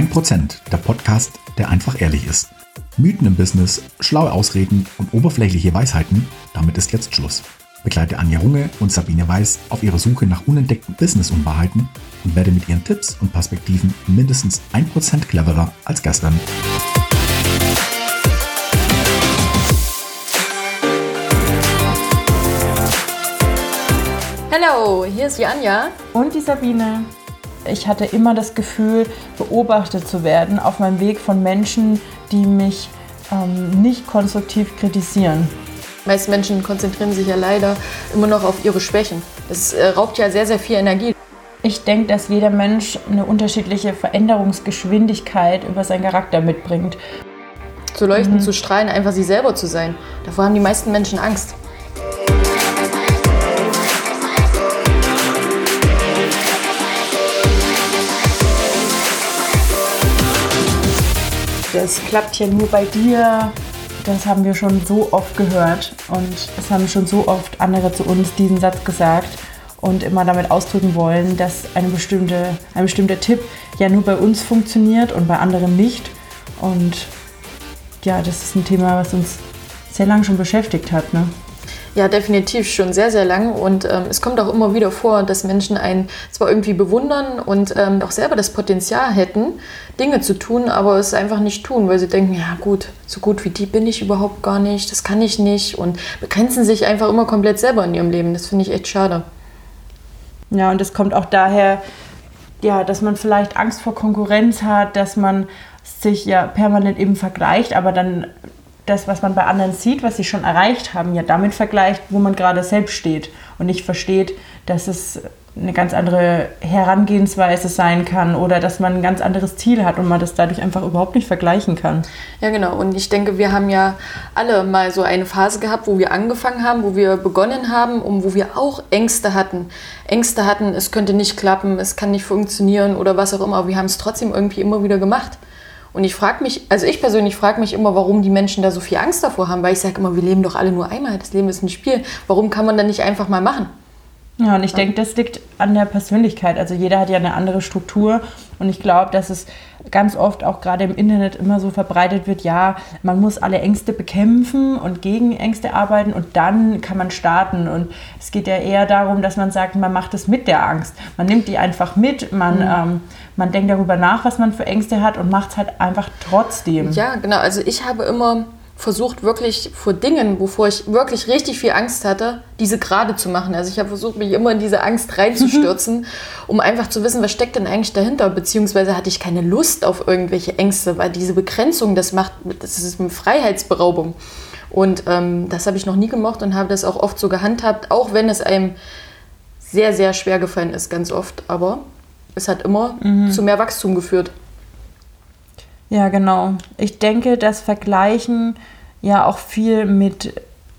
1%, der Podcast, der einfach ehrlich ist. Mythen im Business, schlaue Ausreden und oberflächliche Weisheiten, damit ist jetzt Schluss. Begleite Anja Runge und Sabine Weiß auf ihrer Suche nach unentdeckten Business-Unwahrheiten und werde mit ihren Tipps und Perspektiven mindestens 1% cleverer als gestern. Hallo, hier ist die Anja. Und die Sabine. Ich hatte immer das Gefühl, beobachtet zu werden auf meinem Weg von Menschen, die mich ähm, nicht konstruktiv kritisieren. Meist Menschen konzentrieren sich ja leider immer noch auf ihre Schwächen. Das äh, raubt ja sehr, sehr viel Energie. Ich denke, dass jeder Mensch eine unterschiedliche Veränderungsgeschwindigkeit über seinen Charakter mitbringt. Zu leuchten, mhm. zu strahlen, einfach sie selber zu sein. Davor haben die meisten Menschen Angst. Das klappt ja nur bei dir. Das haben wir schon so oft gehört und es haben schon so oft andere zu uns diesen Satz gesagt und immer damit ausdrücken wollen, dass eine bestimmte, ein bestimmter Tipp ja nur bei uns funktioniert und bei anderen nicht. Und ja, das ist ein Thema, was uns sehr lange schon beschäftigt hat. Ne? Ja, definitiv schon sehr, sehr lang. Und ähm, es kommt auch immer wieder vor, dass Menschen einen zwar irgendwie bewundern und ähm, auch selber das Potenzial hätten, Dinge zu tun, aber es einfach nicht tun, weil sie denken, ja gut, so gut wie die bin ich überhaupt gar nicht, das kann ich nicht und begrenzen sich einfach immer komplett selber in ihrem Leben. Das finde ich echt schade. Ja, und das kommt auch daher, ja, dass man vielleicht Angst vor Konkurrenz hat, dass man sich ja permanent eben vergleicht, aber dann das, was man bei anderen sieht, was sie schon erreicht haben, ja damit vergleicht, wo man gerade selbst steht und nicht versteht, dass es eine ganz andere Herangehensweise sein kann oder dass man ein ganz anderes Ziel hat und man das dadurch einfach überhaupt nicht vergleichen kann. Ja, genau. Und ich denke, wir haben ja alle mal so eine Phase gehabt, wo wir angefangen haben, wo wir begonnen haben und wo wir auch Ängste hatten. Ängste hatten, es könnte nicht klappen, es kann nicht funktionieren oder was auch immer. Wir haben es trotzdem irgendwie immer wieder gemacht. Und ich frage mich, also ich persönlich frage mich immer, warum die Menschen da so viel Angst davor haben, weil ich sage immer, wir leben doch alle nur einmal, das Leben ist ein Spiel. Warum kann man dann nicht einfach mal machen? Ja, und ich denke, das liegt an der Persönlichkeit. Also jeder hat ja eine andere Struktur und ich glaube, dass es ganz oft auch gerade im Internet immer so verbreitet wird, ja, man muss alle Ängste bekämpfen und gegen Ängste arbeiten und dann kann man starten. Und es geht ja eher darum, dass man sagt, man macht es mit der Angst. Man nimmt die einfach mit, man, mhm. ähm, man denkt darüber nach, was man für Ängste hat und macht es halt einfach trotzdem. Ja, genau. Also ich habe immer versucht, wirklich vor Dingen, wovor ich wirklich richtig viel Angst hatte, diese gerade zu machen. Also ich habe versucht, mich immer in diese Angst reinzustürzen, um einfach zu wissen, was steckt denn eigentlich dahinter. Beziehungsweise hatte ich keine Lust auf irgendwelche Ängste, weil diese Begrenzung, das macht, das ist eine Freiheitsberaubung. Und ähm, das habe ich noch nie gemocht und habe das auch oft so gehandhabt, auch wenn es einem sehr, sehr schwer gefallen ist, ganz oft. Aber es hat immer mhm. zu mehr Wachstum geführt. Ja, genau. Ich denke, das Vergleichen ja auch viel mit,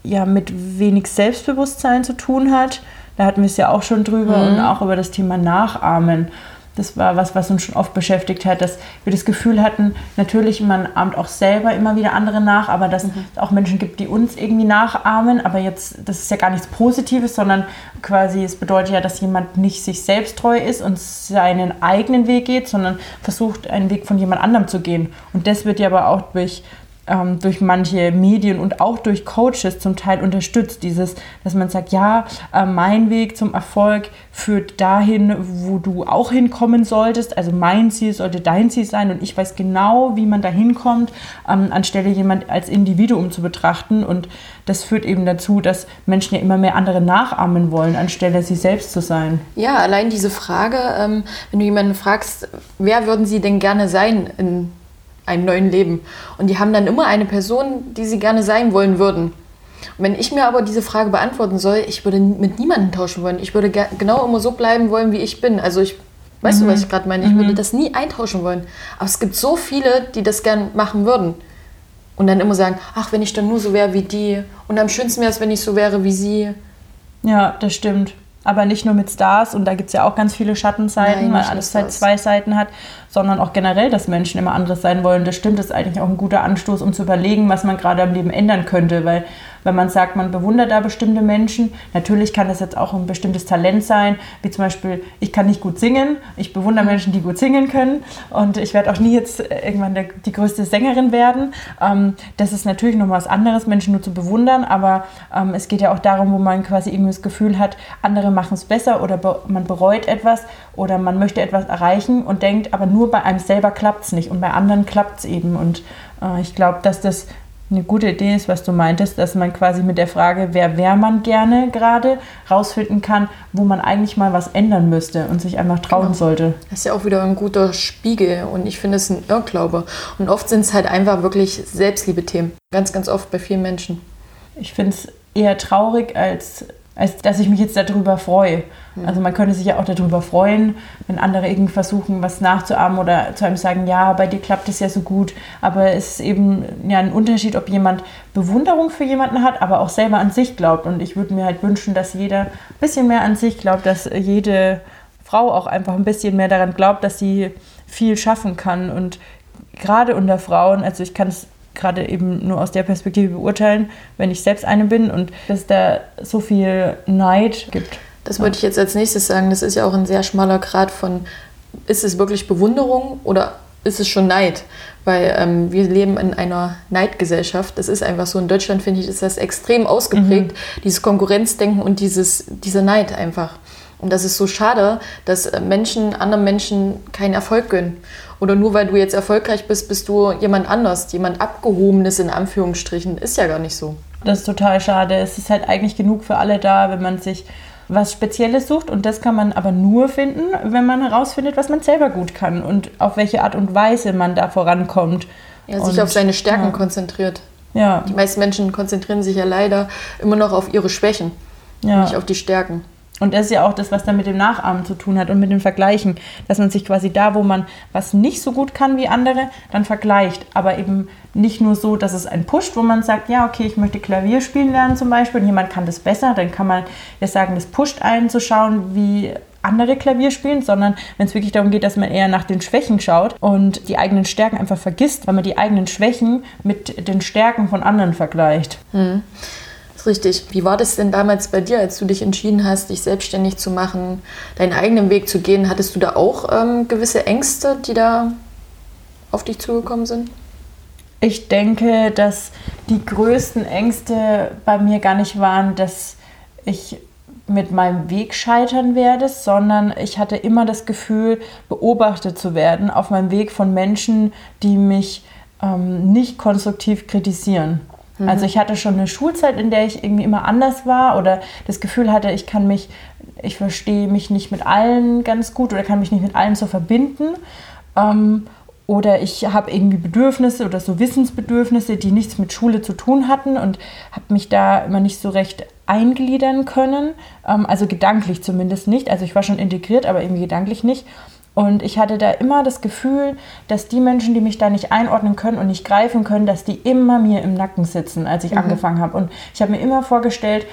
ja, mit wenig Selbstbewusstsein zu tun hat. Da hatten wir es ja auch schon drüber mhm. und auch über das Thema Nachahmen. Das war was, was uns schon oft beschäftigt hat, dass wir das Gefühl hatten, natürlich, man ahmt auch selber immer wieder andere nach, aber dass mhm. es auch Menschen gibt, die uns irgendwie nachahmen. Aber jetzt, das ist ja gar nichts Positives, sondern quasi, es bedeutet ja, dass jemand nicht sich selbst treu ist und seinen eigenen Weg geht, sondern versucht, einen Weg von jemand anderem zu gehen. Und das wird ja aber auch durch ähm, durch manche Medien und auch durch Coaches zum Teil unterstützt. Dieses, dass man sagt, ja, äh, mein Weg zum Erfolg führt dahin, wo du auch hinkommen solltest. Also mein Ziel sollte dein Ziel sein und ich weiß genau, wie man da hinkommt, ähm, anstelle jemand als Individuum zu betrachten. Und das führt eben dazu, dass Menschen ja immer mehr andere nachahmen wollen, anstelle sie selbst zu sein. Ja, allein diese Frage, ähm, wenn du jemanden fragst, wer würden sie denn gerne sein in einem neuen Leben. Und die haben dann immer eine Person, die sie gerne sein wollen würden. Und wenn ich mir aber diese Frage beantworten soll, ich würde mit niemandem tauschen wollen. Ich würde genau immer so bleiben wollen, wie ich bin. Also ich, weißt mhm. du, was ich gerade meine? Ich mhm. würde das nie eintauschen wollen. Aber es gibt so viele, die das gern machen würden. Und dann immer sagen, ach, wenn ich dann nur so wäre wie die. Und am schönsten wäre es, wenn ich so wäre wie sie. Ja, das stimmt aber nicht nur mit Stars und da gibt es ja auch ganz viele Schattenseiten, Nein, weil alles halt zwei Seiten hat, sondern auch generell, dass Menschen immer anderes sein wollen. Das stimmt, das ist eigentlich auch ein guter Anstoß, um zu überlegen, was man gerade am Leben ändern könnte, weil wenn man sagt, man bewundert da bestimmte Menschen. Natürlich kann das jetzt auch ein bestimmtes Talent sein, wie zum Beispiel, ich kann nicht gut singen, ich bewundere Menschen, die gut singen können und ich werde auch nie jetzt irgendwann der, die größte Sängerin werden. Ähm, das ist natürlich noch was anderes, Menschen nur zu bewundern, aber ähm, es geht ja auch darum, wo man quasi irgendwie das Gefühl hat, andere machen es besser oder be man bereut etwas oder man möchte etwas erreichen und denkt, aber nur bei einem selber klappt es nicht und bei anderen klappt es eben. Und äh, ich glaube, dass das eine gute Idee ist, was du meintest, dass man quasi mit der Frage, wer wäre man gerne gerade, rausfinden kann, wo man eigentlich mal was ändern müsste und sich einfach trauen genau. sollte. Das ist ja auch wieder ein guter Spiegel und ich finde es ein Irrglaube. Und oft sind es halt einfach wirklich Selbstliebe-Themen. Ganz, ganz oft bei vielen Menschen. Ich finde es eher traurig als als dass ich mich jetzt darüber freue. Mhm. Also man könnte sich ja auch darüber freuen, wenn andere irgendwie versuchen, was nachzuahmen oder zu einem sagen, ja, bei dir klappt es ja so gut. Aber es ist eben ja ein Unterschied, ob jemand Bewunderung für jemanden hat, aber auch selber an sich glaubt. Und ich würde mir halt wünschen, dass jeder ein bisschen mehr an sich glaubt, dass jede Frau auch einfach ein bisschen mehr daran glaubt, dass sie viel schaffen kann. Und gerade unter Frauen, also ich kann es gerade eben nur aus der Perspektive beurteilen, wenn ich selbst eine bin und dass da so viel Neid gibt. Das wollte ich jetzt als nächstes sagen. Das ist ja auch ein sehr schmaler Grad von, ist es wirklich Bewunderung oder ist es schon Neid? Weil ähm, wir leben in einer Neidgesellschaft. Das ist einfach so. In Deutschland, finde ich, ist das extrem ausgeprägt, mhm. dieses Konkurrenzdenken und dieses, dieser Neid einfach. Und das ist so schade, dass äh, Menschen anderen Menschen keinen Erfolg gönnen. Oder nur weil du jetzt erfolgreich bist, bist du jemand anders, jemand Abgehobenes in Anführungsstrichen. Ist ja gar nicht so. Das ist total schade. Es ist halt eigentlich genug für alle da, wenn man sich was Spezielles sucht. Und das kann man aber nur finden, wenn man herausfindet, was man selber gut kann und auf welche Art und Weise man da vorankommt. Ja, sich und, auf seine Stärken ja. konzentriert. Ja. Die meisten Menschen konzentrieren sich ja leider immer noch auf ihre Schwächen, ja. nicht auf die Stärken. Und das ist ja auch das, was dann mit dem Nachahmen zu tun hat und mit dem Vergleichen, dass man sich quasi da, wo man was nicht so gut kann wie andere, dann vergleicht. Aber eben nicht nur so, dass es einen pusht, wo man sagt, ja, okay, ich möchte Klavier spielen lernen zum Beispiel und jemand kann das besser, dann kann man ja sagen, das pusht einen zu schauen, wie andere Klavier spielen, sondern wenn es wirklich darum geht, dass man eher nach den Schwächen schaut und die eigenen Stärken einfach vergisst, weil man die eigenen Schwächen mit den Stärken von anderen vergleicht. Hm richtig. Wie war das denn damals bei dir, als du dich entschieden hast, dich selbstständig zu machen, deinen eigenen Weg zu gehen? Hattest du da auch ähm, gewisse Ängste, die da auf dich zugekommen sind? Ich denke, dass die größten Ängste bei mir gar nicht waren, dass ich mit meinem Weg scheitern werde, sondern ich hatte immer das Gefühl, beobachtet zu werden auf meinem Weg von Menschen, die mich ähm, nicht konstruktiv kritisieren. Mhm. Also ich hatte schon eine Schulzeit, in der ich irgendwie immer anders war oder das Gefühl hatte, ich kann mich, ich verstehe mich nicht mit allen ganz gut oder kann mich nicht mit allen so verbinden. Ähm, oder ich habe irgendwie Bedürfnisse oder so Wissensbedürfnisse, die nichts mit Schule zu tun hatten und habe mich da immer nicht so recht eingliedern können. Ähm, also gedanklich zumindest nicht. Also ich war schon integriert, aber irgendwie gedanklich nicht. Und ich hatte da immer das Gefühl, dass die Menschen, die mich da nicht einordnen können und nicht greifen können, dass die immer mir im Nacken sitzen, als ich mhm. angefangen habe. Und ich habe mir immer vorgestellt,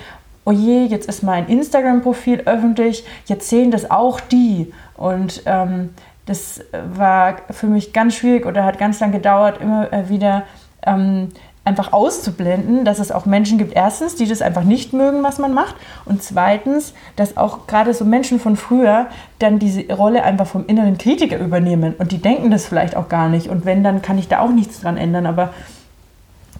oh je, jetzt ist mein Instagram-Profil öffentlich, jetzt sehen das auch die. Und ähm, das war für mich ganz schwierig oder hat ganz lang gedauert, immer wieder ähm, einfach auszublenden, dass es auch Menschen gibt, erstens, die das einfach nicht mögen, was man macht, und zweitens, dass auch gerade so Menschen von früher dann diese Rolle einfach vom inneren Kritiker übernehmen und die denken das vielleicht auch gar nicht und wenn, dann kann ich da auch nichts dran ändern, aber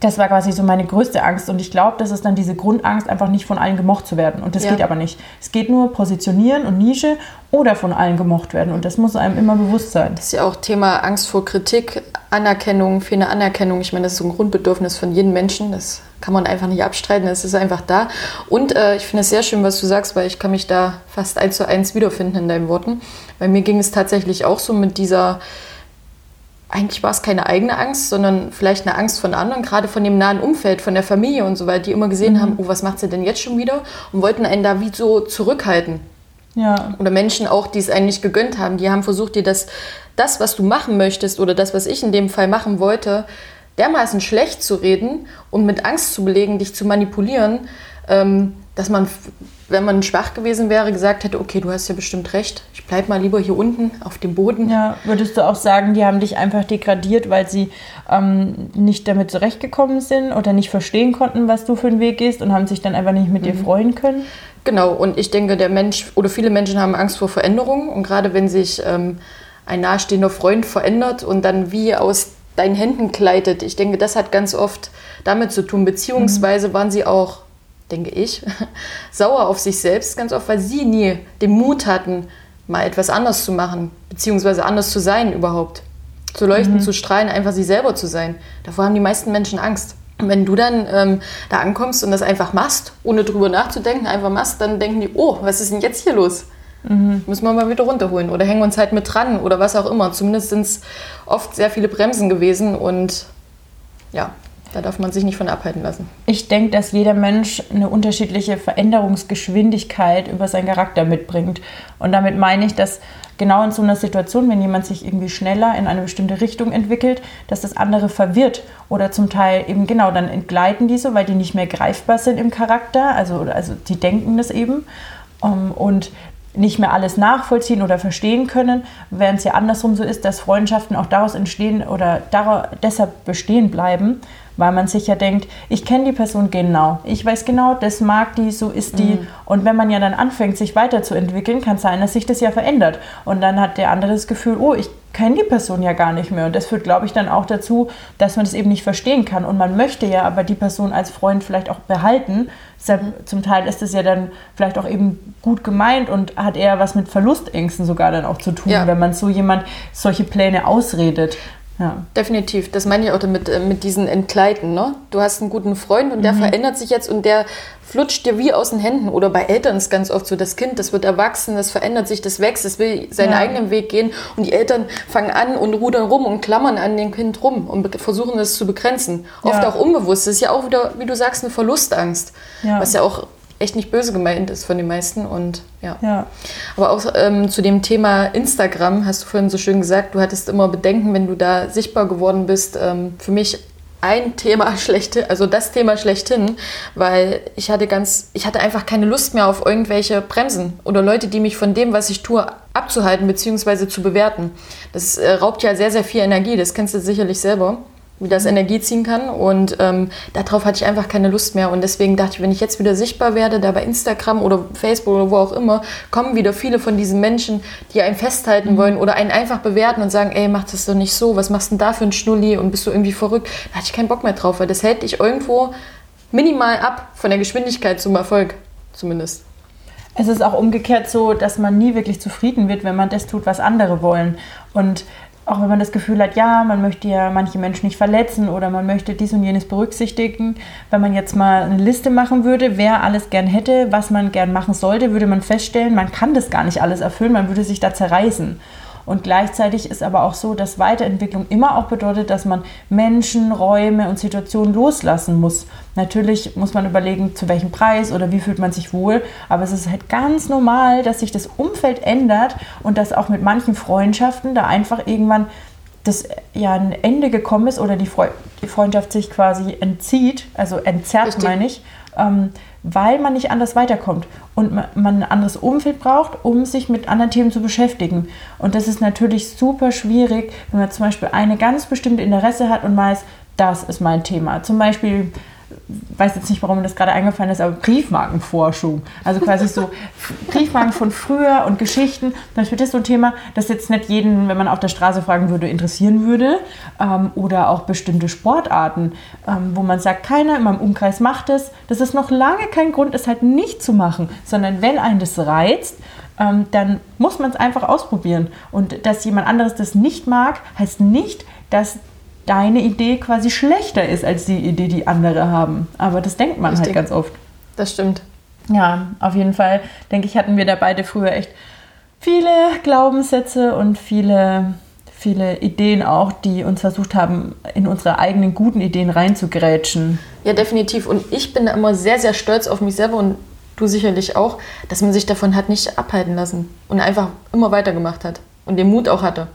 das war quasi so meine größte Angst. Und ich glaube, das ist dann diese Grundangst, einfach nicht von allen gemocht zu werden. Und das ja. geht aber nicht. Es geht nur positionieren und Nische oder von allen gemocht werden. Und das muss einem immer bewusst sein. Das ist ja auch Thema Angst vor Kritik, Anerkennung, fehlende Anerkennung. Ich meine, das ist so ein Grundbedürfnis von jedem Menschen. Das kann man einfach nicht abstreiten. Es ist einfach da. Und äh, ich finde es sehr schön, was du sagst, weil ich kann mich da fast eins zu eins wiederfinden in deinen Worten. Bei mir ging es tatsächlich auch so mit dieser eigentlich war es keine eigene Angst, sondern vielleicht eine Angst von anderen, gerade von dem nahen Umfeld, von der Familie und so weiter, die immer gesehen mhm. haben, oh, was macht sie denn jetzt schon wieder? Und wollten einen da wie so zurückhalten. Ja. Oder Menschen auch, die es einen nicht gegönnt haben, die haben versucht, dir das, das, was du machen möchtest oder das, was ich in dem Fall machen wollte, dermaßen schlecht zu reden und mit Angst zu belegen, dich zu manipulieren, dass man, wenn man schwach gewesen wäre, gesagt hätte, okay, du hast ja bestimmt recht, ich bleib mal lieber hier unten auf dem Boden. Ja, würdest du auch sagen, die haben dich einfach degradiert, weil sie ähm, nicht damit zurechtgekommen sind oder nicht verstehen konnten, was du für einen Weg gehst und haben sich dann einfach nicht mit mhm. dir freuen können? Genau, und ich denke, der Mensch oder viele Menschen haben Angst vor Veränderungen und gerade wenn sich ähm, ein nahestehender Freund verändert und dann wie aus deinen Händen gleitet, ich denke, das hat ganz oft damit zu tun, beziehungsweise mhm. waren sie auch denke ich, sauer auf sich selbst ganz oft, weil sie nie den Mut hatten, mal etwas anders zu machen, beziehungsweise anders zu sein überhaupt. Zu leuchten, mhm. zu strahlen, einfach sie selber zu sein. Davor haben die meisten Menschen Angst. Und wenn du dann ähm, da ankommst und das einfach machst, ohne drüber nachzudenken, einfach machst, dann denken die, oh, was ist denn jetzt hier los? Mhm. Müssen wir mal wieder runterholen oder hängen uns halt mit dran oder was auch immer. Zumindest sind es oft sehr viele Bremsen gewesen und ja, da darf man sich nicht von abhalten lassen. Ich denke, dass jeder Mensch eine unterschiedliche Veränderungsgeschwindigkeit über seinen Charakter mitbringt. Und damit meine ich, dass genau in so einer Situation, wenn jemand sich irgendwie schneller in eine bestimmte Richtung entwickelt, dass das andere verwirrt oder zum Teil eben genau, dann entgleiten diese, weil die nicht mehr greifbar sind im Charakter, also, also die denken das eben. Um, und nicht mehr alles nachvollziehen oder verstehen können, während es ja andersrum so ist, dass Freundschaften auch daraus entstehen oder deshalb bestehen bleiben, weil man sich ja denkt, ich kenne die Person genau, ich weiß genau, das mag die, so ist die. Mhm. Und wenn man ja dann anfängt, sich weiterzuentwickeln, kann es sein, dass sich das ja verändert. Und dann hat der andere das Gefühl, oh, ich kenne die Person ja gar nicht mehr. Und das führt, glaube ich, dann auch dazu, dass man das eben nicht verstehen kann. Und man möchte ja aber die Person als Freund vielleicht auch behalten. Deshalb, mhm. zum Teil ist es ja dann vielleicht auch eben gut gemeint und hat eher was mit Verlustängsten sogar dann auch zu tun, ja. wenn man so jemand solche Pläne ausredet. Ja. Definitiv. Das meine ich auch damit, äh, mit diesen Entkleiden. Ne? Du hast einen guten Freund und der mhm. verändert sich jetzt und der flutscht dir wie aus den Händen. Oder bei Eltern ist ganz oft so, das Kind, das wird erwachsen, das verändert sich, das wächst, es will seinen ja. eigenen Weg gehen und die Eltern fangen an und rudern rum und klammern an dem Kind rum und versuchen das zu begrenzen. Oft ja. auch unbewusst. Das ist ja auch wieder, wie du sagst, eine Verlustangst. Was ja auch echt nicht böse gemeint ist von den meisten. Und ja. ja. Aber auch ähm, zu dem Thema Instagram hast du vorhin so schön gesagt, du hattest immer Bedenken, wenn du da sichtbar geworden bist. Ähm, für mich ein Thema schlechthin, also das Thema schlechthin, weil ich hatte ganz, ich hatte einfach keine Lust mehr auf irgendwelche Bremsen oder Leute, die mich von dem, was ich tue, abzuhalten bzw. zu bewerten. Das äh, raubt ja sehr, sehr viel Energie, das kennst du sicherlich selber wie das Energie ziehen kann. Und ähm, darauf hatte ich einfach keine Lust mehr. Und deswegen dachte ich, wenn ich jetzt wieder sichtbar werde, da bei Instagram oder Facebook oder wo auch immer, kommen wieder viele von diesen Menschen, die einen festhalten mhm. wollen oder einen einfach bewerten und sagen, ey, mach das doch nicht so, was machst du denn da für ein Schnulli und bist du irgendwie verrückt? Da hatte ich keinen Bock mehr drauf, weil das hält dich irgendwo minimal ab von der Geschwindigkeit zum Erfolg zumindest. Es ist auch umgekehrt so, dass man nie wirklich zufrieden wird, wenn man das tut, was andere wollen. Und auch wenn man das Gefühl hat, ja, man möchte ja manche Menschen nicht verletzen oder man möchte dies und jenes berücksichtigen. Wenn man jetzt mal eine Liste machen würde, wer alles gern hätte, was man gern machen sollte, würde man feststellen, man kann das gar nicht alles erfüllen, man würde sich da zerreißen. Und gleichzeitig ist aber auch so, dass Weiterentwicklung immer auch bedeutet, dass man Menschen, Räume und Situationen loslassen muss. Natürlich muss man überlegen, zu welchem Preis oder wie fühlt man sich wohl. Aber es ist halt ganz normal, dass sich das Umfeld ändert und dass auch mit manchen Freundschaften da einfach irgendwann das ja ein Ende gekommen ist oder die, Freundschaft sich quasi entzieht, also entzerrt Richtig. meine ich, ähm, weil man nicht anders weiterkommt und man ein anderes Umfeld braucht, um sich mit anderen Themen zu beschäftigen. Und das ist natürlich super schwierig, wenn man zum Beispiel eine ganz bestimmte Interesse hat und weiß, das ist mein Thema. Zum Beispiel weiß jetzt nicht, warum mir das gerade eingefallen ist, aber Briefmarkenforschung. Also quasi so Briefmarken von früher und Geschichten. Zum Beispiel das so ein Thema, das jetzt nicht jeden, wenn man auf der Straße fragen würde, interessieren würde. Ähm, oder auch bestimmte Sportarten, ähm, wo man sagt, keiner in meinem Umkreis macht es. Das ist noch lange kein Grund, es halt nicht zu machen, sondern wenn einen das reizt, ähm, dann muss man es einfach ausprobieren. Und dass jemand anderes das nicht mag, heißt nicht, dass deine Idee quasi schlechter ist als die Idee, die andere haben. Aber das denkt man halt Richtig. halt ganz oft. Das stimmt. Ja, auf jeden Fall, denke ich, hatten wir da beide früher echt viele Glaubenssätze und viele, viele Ideen auch, die uns versucht haben, in unsere eigenen guten Ideen reinzugrätschen. Ja, definitiv. Und ich bin da immer sehr, sehr stolz auf mich selber und du sicherlich auch, dass man sich davon hat nicht abhalten lassen und einfach immer weitergemacht hat und den Mut auch hatte.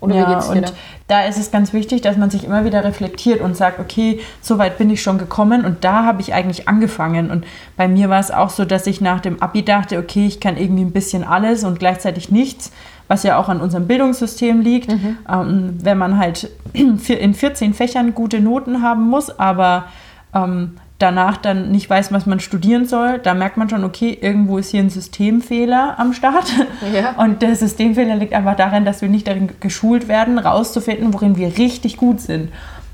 Oder wie ja, geht's dir und da? da ist es ganz wichtig, dass man sich immer wieder reflektiert und sagt, okay, so weit bin ich schon gekommen und da habe ich eigentlich angefangen. Und bei mir war es auch so, dass ich nach dem Abi dachte, okay, ich kann irgendwie ein bisschen alles und gleichzeitig nichts, was ja auch an unserem Bildungssystem liegt. Ähm, wenn man halt in 14 Fächern gute Noten haben muss, aber ähm, danach dann nicht weiß, was man studieren soll, da merkt man schon, okay, irgendwo ist hier ein Systemfehler am Start. Ja. Und der Systemfehler liegt einfach darin, dass wir nicht darin geschult werden, rauszufinden, worin wir richtig gut sind.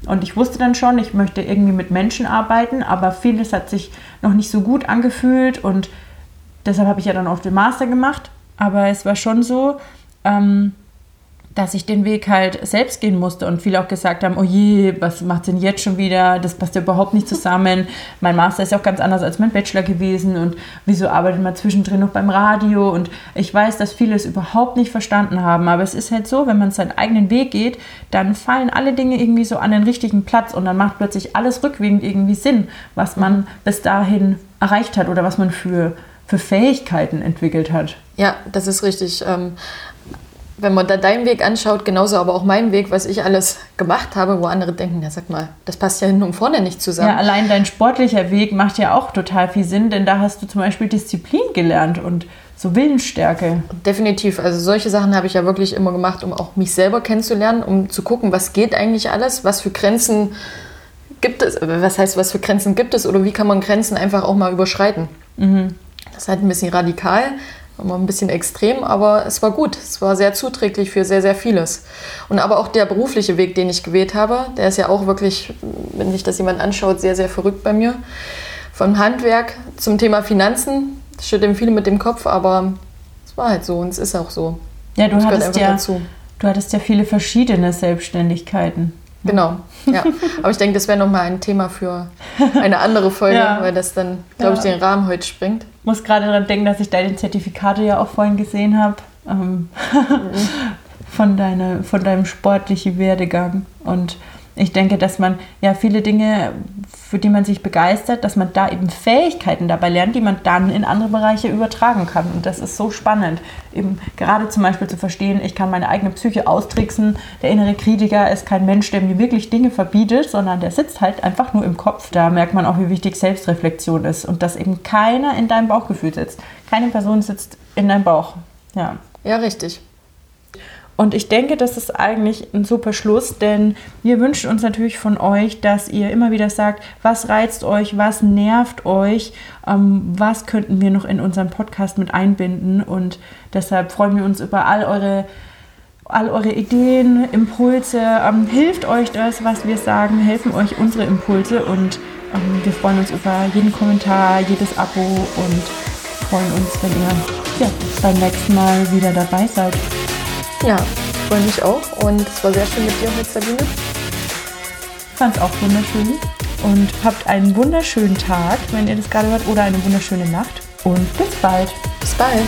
Und ich wusste dann schon, ich möchte irgendwie mit Menschen arbeiten, aber vieles hat sich noch nicht so gut angefühlt und deshalb habe ich ja dann auch den Master gemacht. Aber es war schon so, ähm, dass ich den Weg halt selbst gehen musste und viele auch gesagt haben, oh je, was macht denn jetzt schon wieder? Das passt ja überhaupt nicht zusammen. Mein Master ist ja auch ganz anders als mein Bachelor gewesen und wieso arbeitet man zwischendrin noch beim Radio? Und ich weiß, dass viele es überhaupt nicht verstanden haben, aber es ist halt so, wenn man seinen eigenen Weg geht, dann fallen alle Dinge irgendwie so an den richtigen Platz und dann macht plötzlich alles rückwirkend irgendwie Sinn, was man bis dahin erreicht hat oder was man für, für Fähigkeiten entwickelt hat. Ja, das ist richtig. Wenn man da deinen Weg anschaut, genauso aber auch meinen Weg, was ich alles gemacht habe, wo andere denken, ja sag mal, das passt ja hinten und vorne nicht zusammen. Ja, allein dein sportlicher Weg macht ja auch total viel Sinn, denn da hast du zum Beispiel Disziplin gelernt und so Willensstärke. Definitiv. Also solche Sachen habe ich ja wirklich immer gemacht, um auch mich selber kennenzulernen, um zu gucken, was geht eigentlich alles, was für Grenzen gibt es, was heißt, was für Grenzen gibt es oder wie kann man Grenzen einfach auch mal überschreiten. Das ist halt ein bisschen radikal, immer ein bisschen extrem, aber es war gut. Es war sehr zuträglich für sehr, sehr vieles. Und aber auch der berufliche Weg, den ich gewählt habe, der ist ja auch wirklich, wenn sich das jemand anschaut, sehr, sehr verrückt bei mir. Vom Handwerk zum Thema Finanzen, das schüttelt viele mit dem Kopf, aber es war halt so und es ist auch so. Ja, du hattest ja, dazu. du hattest ja viele verschiedene Selbstständigkeiten. Genau, ja. Aber ich denke, das wäre nochmal ein Thema für eine andere Folge, Ja. weil das dann, glaube ich, Ja. den Rahmen heute springt. Muss gerade daran denken, dass ich deine Zertifikate ja auch vorhin gesehen habe. Ähm, von, deine, von deinem sportlichen Werdegang. Und ich denke, dass man ja viele Dinge, für die man sich begeistert, dass man da eben Fähigkeiten dabei lernt, die man dann in andere Bereiche übertragen kann. Und das ist so spannend. Eben gerade zum Beispiel zu verstehen, ich kann meine eigene Psyche austricksen. Der innere Kritiker ist kein Mensch, der mir wirklich Dinge verbietet, sondern der sitzt halt einfach nur im Kopf. Da merkt man auch, wie wichtig Selbstreflexion ist und dass eben keiner in deinem Bauchgefühl sitzt. Keine Person sitzt in deinem Bauch. Ja. Ja, richtig. Und ich denke, das ist eigentlich ein super Schluss, denn wir wünschen uns natürlich von euch, dass ihr immer wieder sagt, was reizt euch, was nervt euch, ähm, was könnten wir noch in unseren Podcast mit einbinden. Und deshalb freuen wir uns über all eure, all eure Ideen, Impulse. Ähm, hilft euch das, was wir sagen, helfen euch unsere Impulse und ähm, wir freuen uns über jeden Kommentar, jedes Abo und freuen uns, wenn ihr ja, beim nächsten Mal wieder dabei seid. Ja, freue mich auch. Und es war sehr schön mit dir heute, Sabine. fand es auch wunderschön und habt einen wunderschönen Tag, wenn ihr das gerade hört, oder eine wunderschöne Nacht und bis bald. Bis bald.